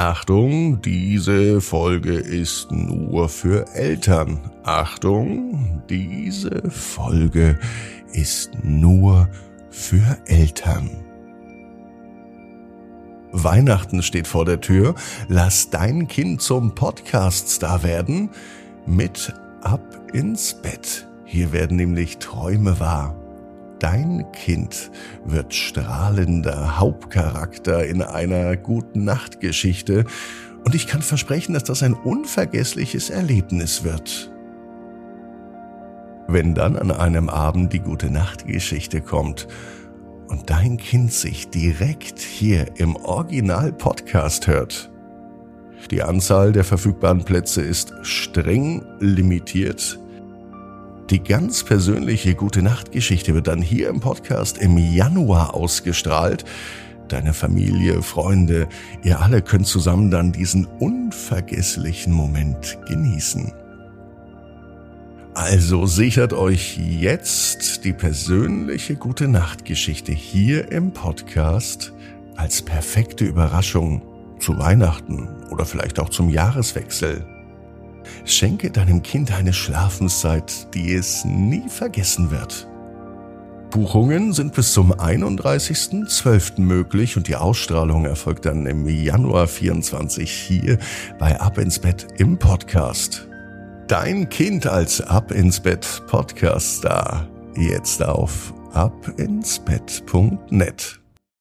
Achtung, diese Folge ist nur für Eltern. Achtung, diese Folge ist nur für Eltern. Weihnachten steht vor der Tür. Lass dein Kind zum Podcast-Star werden mit Ab ins Bett. Hier werden nämlich Träume wahr. Dein Kind wird strahlender Hauptcharakter in einer guten Nachtgeschichte. Und ich kann versprechen, dass das ein unvergessliches Erlebnis wird. Wenn dann an einem Abend die gute Nachtgeschichte kommt und dein Kind sich direkt hier im Original-Podcast hört, die Anzahl der verfügbaren Plätze ist streng limitiert die ganz persönliche Gute Nacht Geschichte wird dann hier im Podcast im Januar ausgestrahlt. Deine Familie, Freunde, ihr alle könnt zusammen dann diesen unvergesslichen Moment genießen. Also sichert euch jetzt die persönliche Gute Nacht Geschichte hier im Podcast als perfekte Überraschung zu Weihnachten oder vielleicht auch zum Jahreswechsel. Schenke deinem Kind eine Schlafenszeit, die es nie vergessen wird. Buchungen sind bis zum 31.12. möglich und die Ausstrahlung erfolgt dann im Januar 24 hier bei Ab ins Bett im Podcast. Dein Kind als Ab ins Bett Podcast Star. Jetzt auf abinsbett.net.